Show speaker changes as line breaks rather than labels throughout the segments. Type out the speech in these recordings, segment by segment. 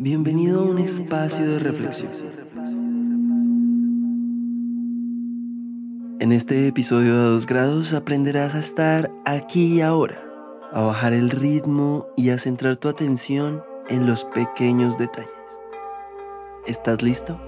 Bienvenido a un espacio de reflexión. En este episodio de 2 grados aprenderás a estar aquí y ahora, a bajar el ritmo y a centrar tu atención en los pequeños detalles. ¿Estás listo?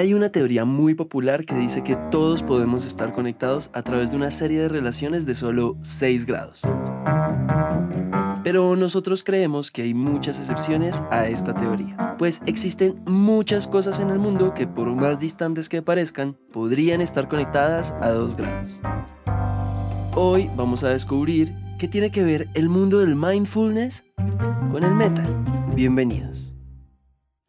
Hay una teoría muy popular que dice que todos podemos estar conectados a través de una serie de relaciones de solo 6 grados. Pero nosotros creemos que hay muchas excepciones a esta teoría, pues existen muchas cosas en el mundo que por más distantes que parezcan, podrían estar conectadas a 2 grados. Hoy vamos a descubrir qué tiene que ver el mundo del mindfulness con el metal. Bienvenidos.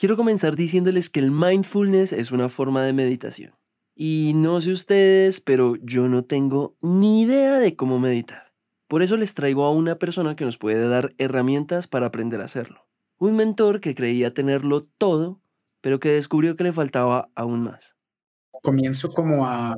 Quiero comenzar diciéndoles que el mindfulness es una forma de meditación. Y no sé ustedes, pero yo no tengo ni idea de cómo meditar. Por eso les traigo a una persona que nos puede dar herramientas para aprender a hacerlo. Un mentor que creía tenerlo todo, pero que descubrió que le faltaba aún más.
Comienzo como a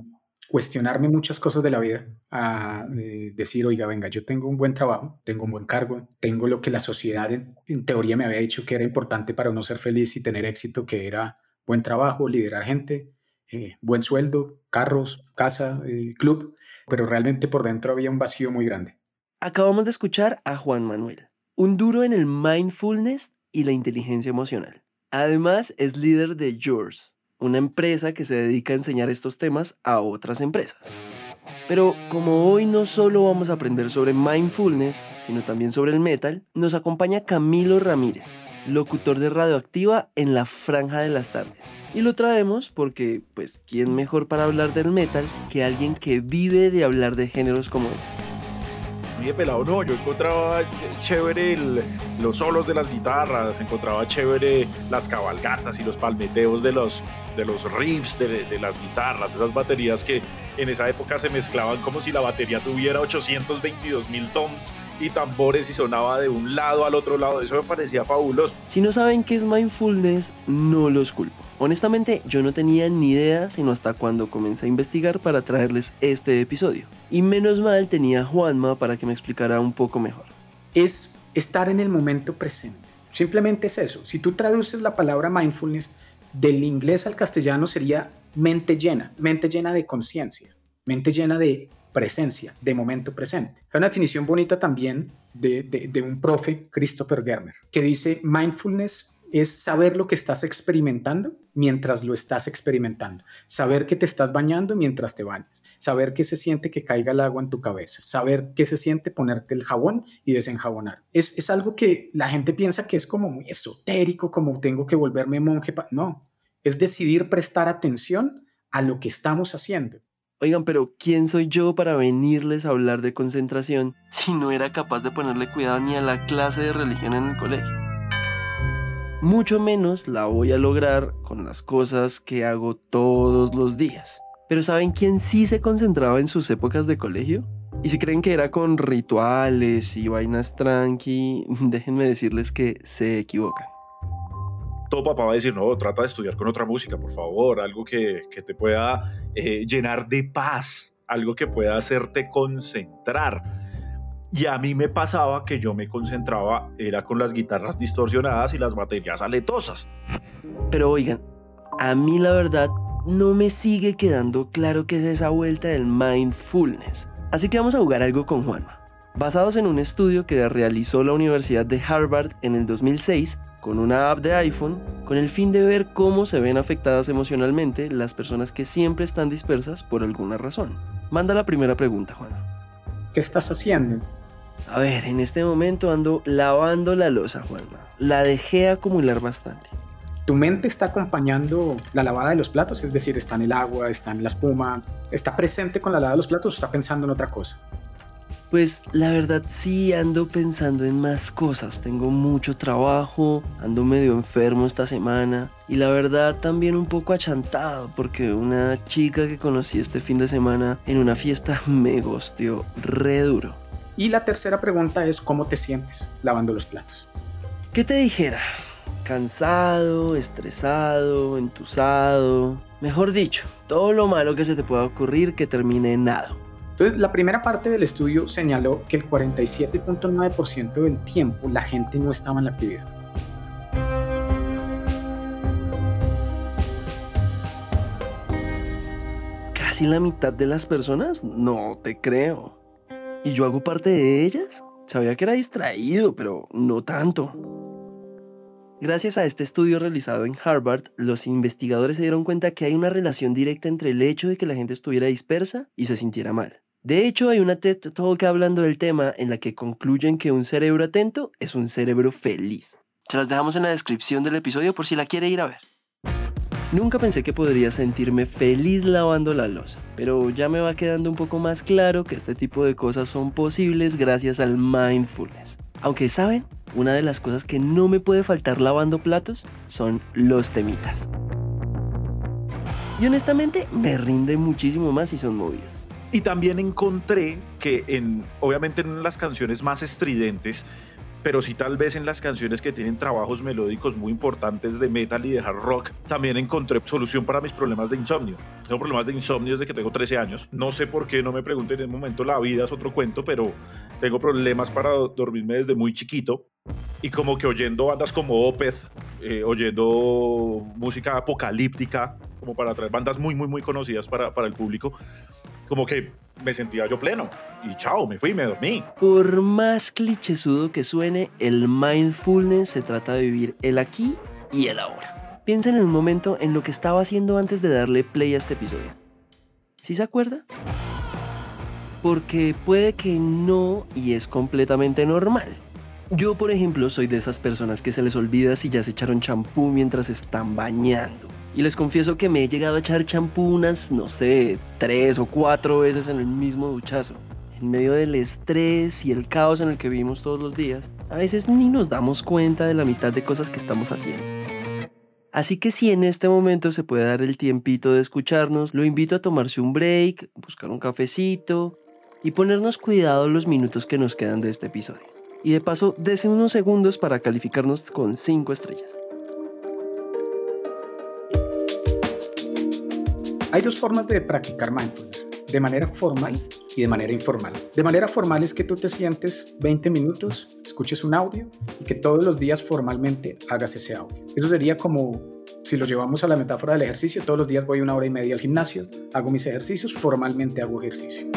cuestionarme muchas cosas de la vida, a decir, oiga, venga, yo tengo un buen trabajo, tengo un buen cargo, tengo lo que la sociedad en, teoría me había dicho que era importante para uno ser feliz y tener éxito, que era buen trabajo, liderar gente, eh, buen sueldo, carros, casa, eh, club, pero realmente por dentro había un vacío muy grande.
Acabamos de escuchar a Juan Manuel, un duro en el mindfulness y la inteligencia emocional. Además, es líder de Yours, una empresa que se dedica a enseñar estos temas a otras empresas. Pero como hoy no solo vamos a aprender sobre mindfulness, sino también sobre el metal, nos acompaña Camilo Ramírez, locutor de Radioactiva en la franja de las tardes. Y lo traemos porque, pues, ¿quién mejor para hablar del metal que alguien que vive de hablar de géneros como este?
De pelado no, yo encontraba chévere los solos de las guitarras, encontraba chévere las cabalgatas y los palmeteos de los, de los riffs de, de, las guitarras, esas baterías que en esa época se mezclaban como si la batería tuviera 822 mil toms y tambores y sonaba de un lado al otro lado, eso me parecía fabuloso.
Si no saben qué es mindfulness, no los culpo. Honestamente, yo no tenía ni idea sino hasta cuando comencé a investigar para traerles este episodio. Y menos mal tenía a Juanma para que me explicara un poco mejor.
Es estar en el momento presente. Simplemente es eso. Si tú traduces la palabra mindfulness del inglés al castellano sería mente llena, mente llena de conciencia, mente llena de presencia, de momento presente. Hay una definición bonita también de, de, un profe, Christopher Germer, que dice mindfulness es saber lo que estás experimentando mientras lo estás experimentando, saber que te estás bañando mientras te bañas, saber qué se siente que caiga el agua en tu cabeza, saber qué se siente ponerte el jabón y desenjabonar. Es, es algo que la gente piensa que es como muy esotérico, como tengo que volverme monje. No, es decidir prestar atención a lo que estamos haciendo.
Oigan, pero ¿quién soy yo para venirles a hablar de concentración si no era capaz de ponerle cuidado ni a la clase de religión en el colegio? Mucho menos la voy a lograr con las cosas que hago todos los días. Pero ¿saben quién sí se concentraba en sus épocas de colegio? Y si creen que era con rituales y vainas tranqui, déjenme decirles que se equivocan.
Todo papá va a decir, no, trata de estudiar con otra música, por favor, algo que, te pueda eh, llenar de paz, algo que pueda hacerte concentrar y a mí me pasaba que yo me concentraba, era con las guitarras distorsionadas y las baterías aletosas.
Pero oigan, a mí la verdad no me sigue quedando claro qué es esa vuelta del mindfulness. Así que vamos a jugar algo con Juanma. Basados en un estudio que realizó la Universidad de Harvard en el 2006 con una app de iPhone, con el fin de ver cómo se ven afectadas emocionalmente las personas que siempre están dispersas por alguna razón. Manda la primera pregunta, Juanma.
¿Qué estás haciendo?
A ver, en este momento ando lavando la losa, Juanma. La dejé acumular bastante.
Tu mente está acompañando la lavada de los platos, es decir, está en el agua, está en la espuma, está presente con la lavada de los platos o está pensando en otra cosa.
Pues la verdad sí ando pensando en más cosas. Tengo mucho trabajo, ando medio enfermo esta semana y la verdad también un poco achantado porque una chica que conocí este fin de semana en una fiesta me gosteó re duro.
Y la tercera pregunta es cómo te sientes lavando los platos.
¿Qué te dijera? Cansado, estresado, entusado. Mejor dicho, todo lo malo que se te pueda ocurrir que termine en nada.
Entonces, la primera parte del estudio señaló que el 47.9% del tiempo la gente no estaba en la actividad.
¿Casi la mitad de las personas? No te creo. ¿Y yo hago parte de ellas? Sabía que era distraído, pero no tanto. Gracias a este estudio realizado en Harvard, los investigadores se dieron cuenta que hay una relación directa entre el hecho de que la gente estuviera dispersa y se sintiera mal. De hecho, hay una TED Talk hablando del tema en la que concluyen que un cerebro atento es un cerebro feliz. Se las dejamos en la descripción del episodio por si la quiere ir a ver. Nunca pensé que podría sentirme feliz lavando la losa, pero ya me va quedando un poco más claro que este tipo de cosas son posibles gracias al mindfulness. Aunque saben, una de las cosas que no me puede faltar lavando platos son los temitas. Y honestamente me rinde muchísimo más si son movidos.
Y también encontré que en, obviamente en las canciones más estridentes, pero sí tal vez en las canciones que tienen trabajos melódicos muy importantes de metal y de hard rock, también encontré solución para mis problemas de insomnio. Tengo problemas de insomnio desde que tengo 13 años. No sé por qué, no me pregunten en el momento, la vida es otro cuento, pero tengo problemas para dormirme desde muy chiquito. Y como que oyendo bandas como Opeth, eh, oyendo música apocalíptica, como para traer bandas muy, muy, muy conocidas para, para el público, como que me sentía yo pleno. Y chao, me fui, me dormí.
Por más clichésudo que suene, el mindfulness se trata de vivir el aquí y el ahora. Piensa en el momento en lo que estaba haciendo antes de darle play a este episodio. ¿Sí se acuerda? Porque puede que no y es completamente normal. Yo, por ejemplo, soy de esas personas que se les olvida si ya se echaron champú mientras están bañando. Y les confieso que me he llegado a echar champú unas, no sé, tres o cuatro veces en el mismo duchazo. En medio del estrés y el caos en el que vivimos todos los días, a veces ni nos damos cuenta de la mitad de cosas que estamos haciendo. Así que si en este momento se puede dar el tiempito de escucharnos, lo invito a tomarse un break, buscar un cafecito y ponernos cuidado los minutos que nos quedan de este episodio. Y de paso, dese unos segundos para calificarnos con 5 estrellas.
Hay dos formas de practicar mindfulness, de manera formal y de manera informal. De manera formal es que tú te sientes 20 minutos, escuches un audio y que todos los días formalmente hagas ese audio. Eso sería como si lo llevamos a la metáfora del ejercicio, todos los días voy una hora y media al gimnasio, hago mis ejercicios, formalmente hago ejercicio.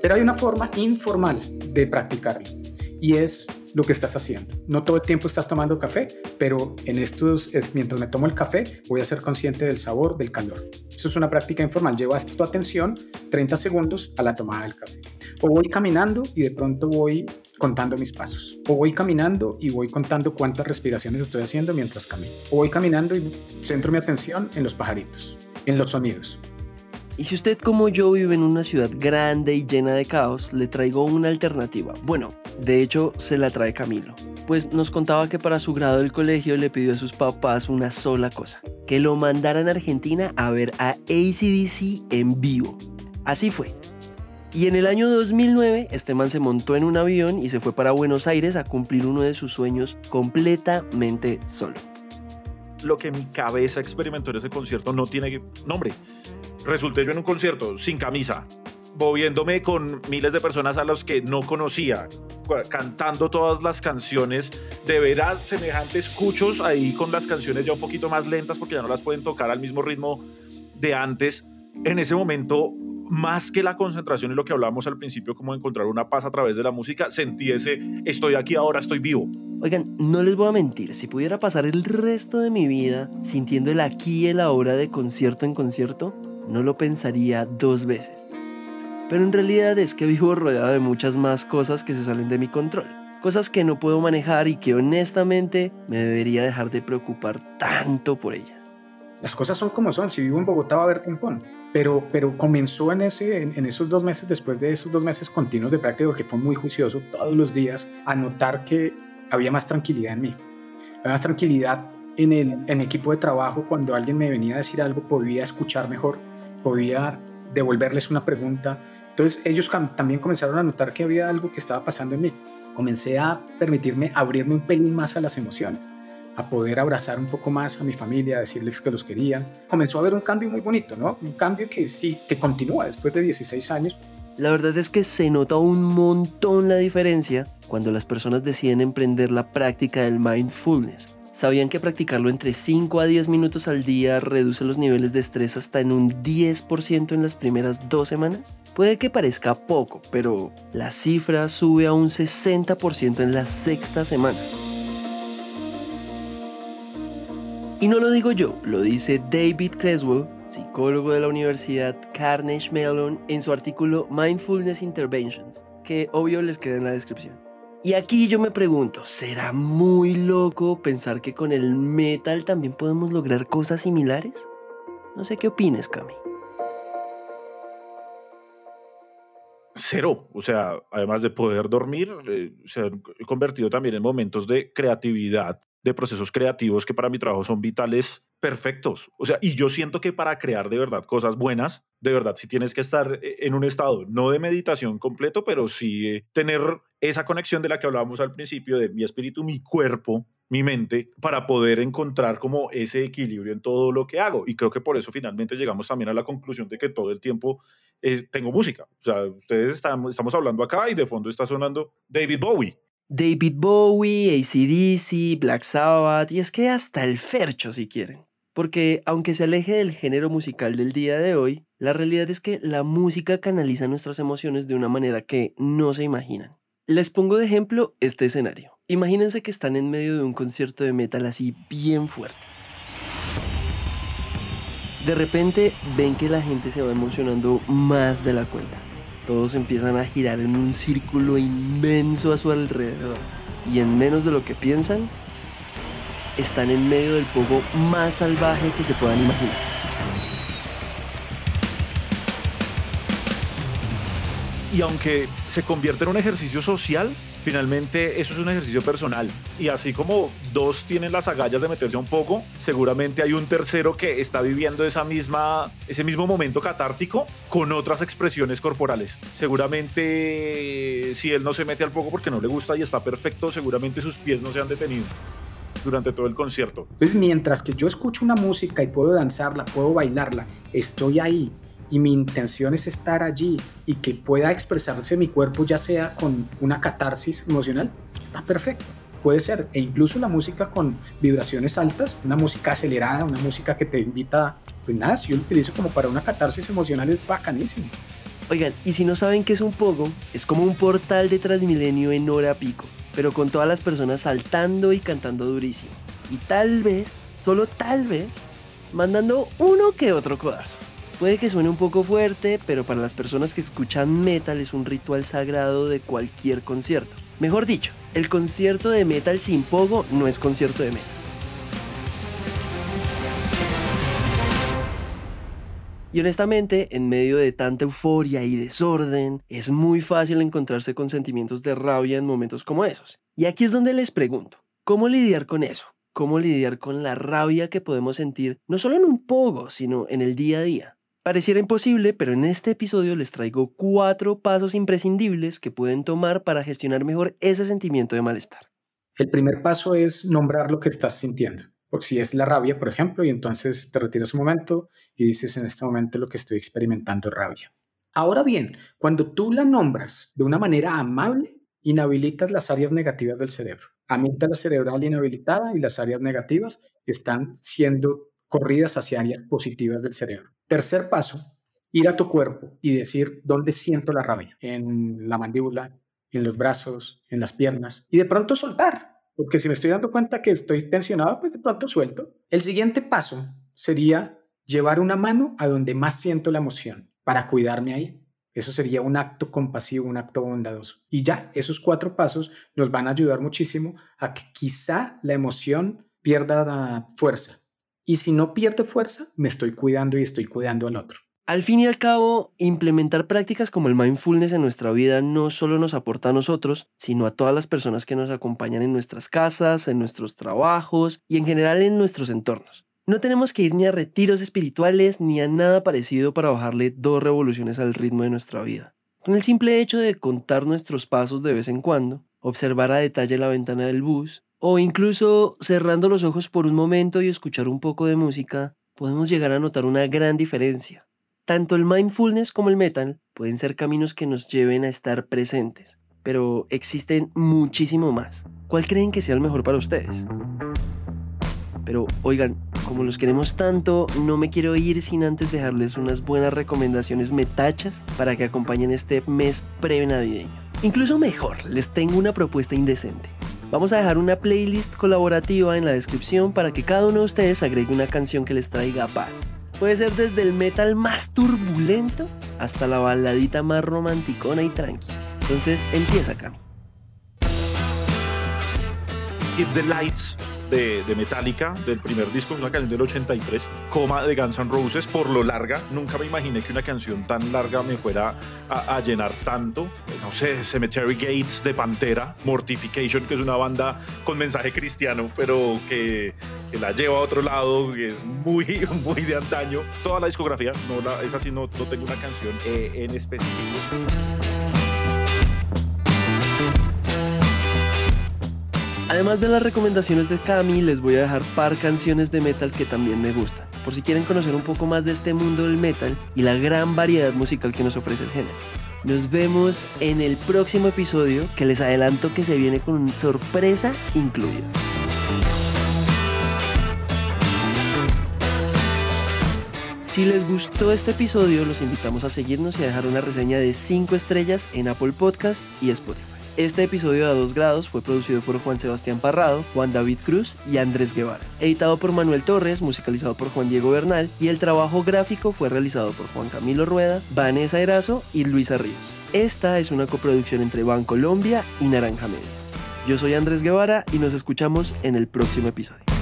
Pero hay una forma informal de practicarlo y es lo que estás haciendo. No todo el tiempo estás tomando café, pero en estos, es, mientras me tomo el café, voy a ser consciente del sabor, del calor. Eso es una práctica informal. Llevaste tu atención 30 segundos a la tomada del café. O voy caminando y de pronto voy contando mis pasos. O voy caminando y voy contando cuántas respiraciones estoy haciendo mientras camino. O voy caminando y centro mi atención en los pajaritos, en los sonidos.
Y si usted como yo vive en una ciudad grande y llena de caos, le traigo una alternativa. Bueno, de hecho se la trae Camilo. Pues nos contaba que para su grado del colegio le pidió a sus papás una sola cosa, que lo mandaran a Argentina a ver a ACDC en vivo. Así fue. Y en el año 2009, este man se montó en un avión y se fue para Buenos Aires a cumplir uno de sus sueños completamente solo.
Lo que mi cabeza experimentó en ese concierto no tiene nombre resulté yo en un concierto sin camisa, moviéndome con miles de personas a los que no conocía, cantando todas las canciones, de verdad semejantes cuchos ahí con las canciones ya un poquito más lentas porque ya no las pueden tocar al mismo ritmo de antes. En ese momento, más que la concentración y lo que hablábamos al principio, como encontrar una paz a través de la música, sentí ese estoy aquí ahora, estoy vivo.
Oigan, no les voy a mentir, si pudiera pasar el resto de mi vida sintiendo el aquí y el ahora de concierto en concierto, no lo pensaría dos veces. Pero en realidad es que vivo rodeado de muchas más cosas que se salen de mi control. Cosas que no puedo manejar y que honestamente me debería dejar de preocupar tanto por ellas.
Las cosas son como son. Si vivo en Bogotá va a haber timpón. Pero, pero comenzó en, ese, en, esos dos meses, después de esos dos meses continuos de práctica, que fue muy juicioso todos los días, a notar que había más tranquilidad en mí. Había más tranquilidad en el en equipo de trabajo. Cuando alguien me venía a decir algo, podía escuchar mejor podía devolverles una pregunta. Entonces ellos también comenzaron a notar que había algo que estaba pasando en mí. comencé a permitirme abrirme un pelín más a las emociones, a poder abrazar un poco más a mi familia, a decirles que los quería. Comenzó a haber un cambio muy bonito, ¿no? Un cambio que sí, que continúa después de 16 años.
La verdad es que se nota un montón la diferencia cuando las personas deciden emprender la práctica del mindfulness ¿Sabían que practicarlo entre 5 a 10 minutos al día reduce los niveles de estrés hasta en un 10% en las primeras dos semanas? Puede que parezca poco, pero la cifra sube a un 60% en la sexta semana. Y no lo digo yo, lo dice David Creswell, psicólogo de la Universidad Carnegie Mellon, en su artículo Mindfulness Interventions, que obvio les queda en la descripción. Y aquí yo me pregunto, ¿será muy loco pensar que con el metal también podemos lograr cosas similares? No sé qué opines, Cami.
Cero, o sea, además de poder dormir, eh, se han convertido también en momentos de creatividad, de procesos creativos que para mi trabajo son vitales perfectos. O sea, y yo siento que para crear de verdad cosas buenas, de verdad sí tienes que estar eh, en un estado, no de meditación completo, pero sí eh, tener esa conexión de la que hablábamos al principio, de mi espíritu, mi cuerpo, mi mente, para poder encontrar como ese equilibrio en todo lo que hago. Y creo que por eso finalmente llegamos también a la conclusión de que todo el tiempo eh, tengo música. O sea, ustedes estamos hablando acá y de fondo está sonando David Bowie.
David Bowie, ACDC, Black Sabbath, y es que hasta el Fercho si quieren. Porque aunque se aleje del género musical del día de hoy, la realidad es que la música canaliza nuestras emociones de una manera que no se imaginan. Les pongo de ejemplo este escenario. Imagínense que están en medio de un concierto de metal así bien fuerte. De repente ven que la gente se va emocionando más de la cuenta. Todos empiezan a girar en un círculo inmenso a su alrededor. Y en menos de lo que piensan, están en medio del pogo más salvaje que se puedan imaginar.
Y aunque se convierte en un ejercicio social, finalmente eso es un ejercicio personal. Y así como dos tienen las agallas de meterse un poco, seguramente hay un tercero que está viviendo esa misma, ese mismo momento catártico con otras expresiones corporales. Seguramente si él no se mete al poco porque no le gusta y está perfecto, seguramente sus pies no se han detenido durante todo el concierto.
Pues mientras que yo escucho una música y puedo danzarla, puedo bailarla, estoy ahí y mi intención es estar allí y que pueda expresarse mi cuerpo ya sea con una catarsis emocional, está perfecto. Puede ser, e incluso la música con vibraciones altas, una música acelerada, una música que te invita, pues nada, si yo lo utilizo como para una catarsis emocional es bacanísimo.
Oigan, y si no saben qué es un pogo, es como un portal de Transmilenio en hora pico pero con todas las personas saltando y cantando durísimo. Y tal vez, solo tal vez, mandando uno que otro codazo. Puede que suene un poco fuerte, pero para las personas que escuchan metal es un ritual sagrado de cualquier concierto. Mejor dicho, el concierto de metal sin pogo no es concierto de metal. Y honestamente, en medio de tanta euforia y desorden, es muy fácil encontrarse con sentimientos de rabia en momentos como esos. Y aquí es donde les pregunto, ¿cómo lidiar con eso? ¿Cómo lidiar con la rabia que podemos sentir no solo en un pogo, sino en el día a día? Pareciera imposible, pero en este episodio les traigo cuatro pasos imprescindibles que pueden tomar para gestionar mejor ese sentimiento de malestar.
El primer paso es nombrar lo que estás sintiendo si es la rabia, por ejemplo, y entonces te retiras un momento y dices, en este momento lo que estoy experimentando es rabia. Ahora bien, cuando tú la nombras de una manera amable, inhabilitas las áreas negativas del cerebro. la cerebral inhabilitada y las áreas negativas están siendo corridas hacia áreas positivas del cerebro. Tercer paso, ir a tu cuerpo y decir dónde siento la rabia, en la mandíbula, en los brazos, en las piernas, y de pronto soltar, porque si me estoy dando cuenta que estoy tensionado, pues de pronto suelto. El siguiente paso sería llevar una mano a donde más siento la emoción para cuidarme ahí. Eso sería un acto compasivo, un acto bondadoso. Y ya, esos cuatro pasos nos van a ayudar muchísimo a que quizá la emoción pierda fuerza. Y si no pierde fuerza, me estoy cuidando y estoy cuidando al otro.
Al fin y al cabo, implementar prácticas como el mindfulness en nuestra vida no solo nos aporta a nosotros, sino a todas las personas que nos acompañan en nuestras casas, en nuestros trabajos y en general en nuestros entornos. No tenemos que ir ni a retiros espirituales ni a nada parecido para bajarle dos revoluciones al ritmo de nuestra vida. Con el simple hecho de contar nuestros pasos de vez en cuando, observar a detalle la ventana del bus, o incluso cerrando los ojos por un momento y escuchar un poco de música, podemos llegar a notar una gran diferencia. Tanto el mindfulness como el metal pueden ser caminos que nos lleven a estar presentes, pero existen muchísimo más. ¿Cuál creen que sea el mejor para ustedes? Pero oigan, como los queremos tanto, no me quiero ir sin antes dejarles unas buenas recomendaciones metachas para que acompañen este mes pre-navideño. Incluso mejor, les tengo una propuesta indecente. Vamos a dejar una playlist colaborativa en la descripción para que cada uno de ustedes agregue una canción que les traiga paz. Puede ser desde el metal más turbulento hasta la baladita más romanticona y tranquila. Entonces empieza Cami.
Hit the Lights de, de, Metallica, del primer disco, es una canción del 83, coma de Guns N' Roses, por lo larga. Nunca me imaginé que una canción tan larga me fuera a, a llenar tanto. No sé, Cemetery Gates de Pantera, Mortification, que es una banda con mensaje cristiano, pero que, que la lleva a otro lado, que es muy, muy de antaño. Toda la discografía, no la, esa sí no, no tengo una canción eh, en específico.
Además de las recomendaciones de Cami, les voy a dejar par canciones de metal que también me gustan, por si quieren conocer un poco más de este mundo del metal y la gran variedad musical que nos ofrece el género. Nos vemos en el próximo episodio que les adelanto que se viene con sorpresa incluida. Si les gustó este episodio, los invitamos a seguirnos y a dejar una reseña de 5 estrellas en Apple Podcast y Spotify. Este episodio de A 2 grados fue producido por Juan Sebastián Parrado, Juan David Cruz y Andrés Guevara. Editado por Manuel Torres, musicalizado por Juan Diego Bernal y el trabajo gráfico fue realizado por Juan Camilo Rueda, Vanessa Erazo y Luisa Ríos. Esta es una coproducción entre Bancolombia y Naranja Media. Yo soy Andrés Guevara y nos escuchamos en el próximo episodio.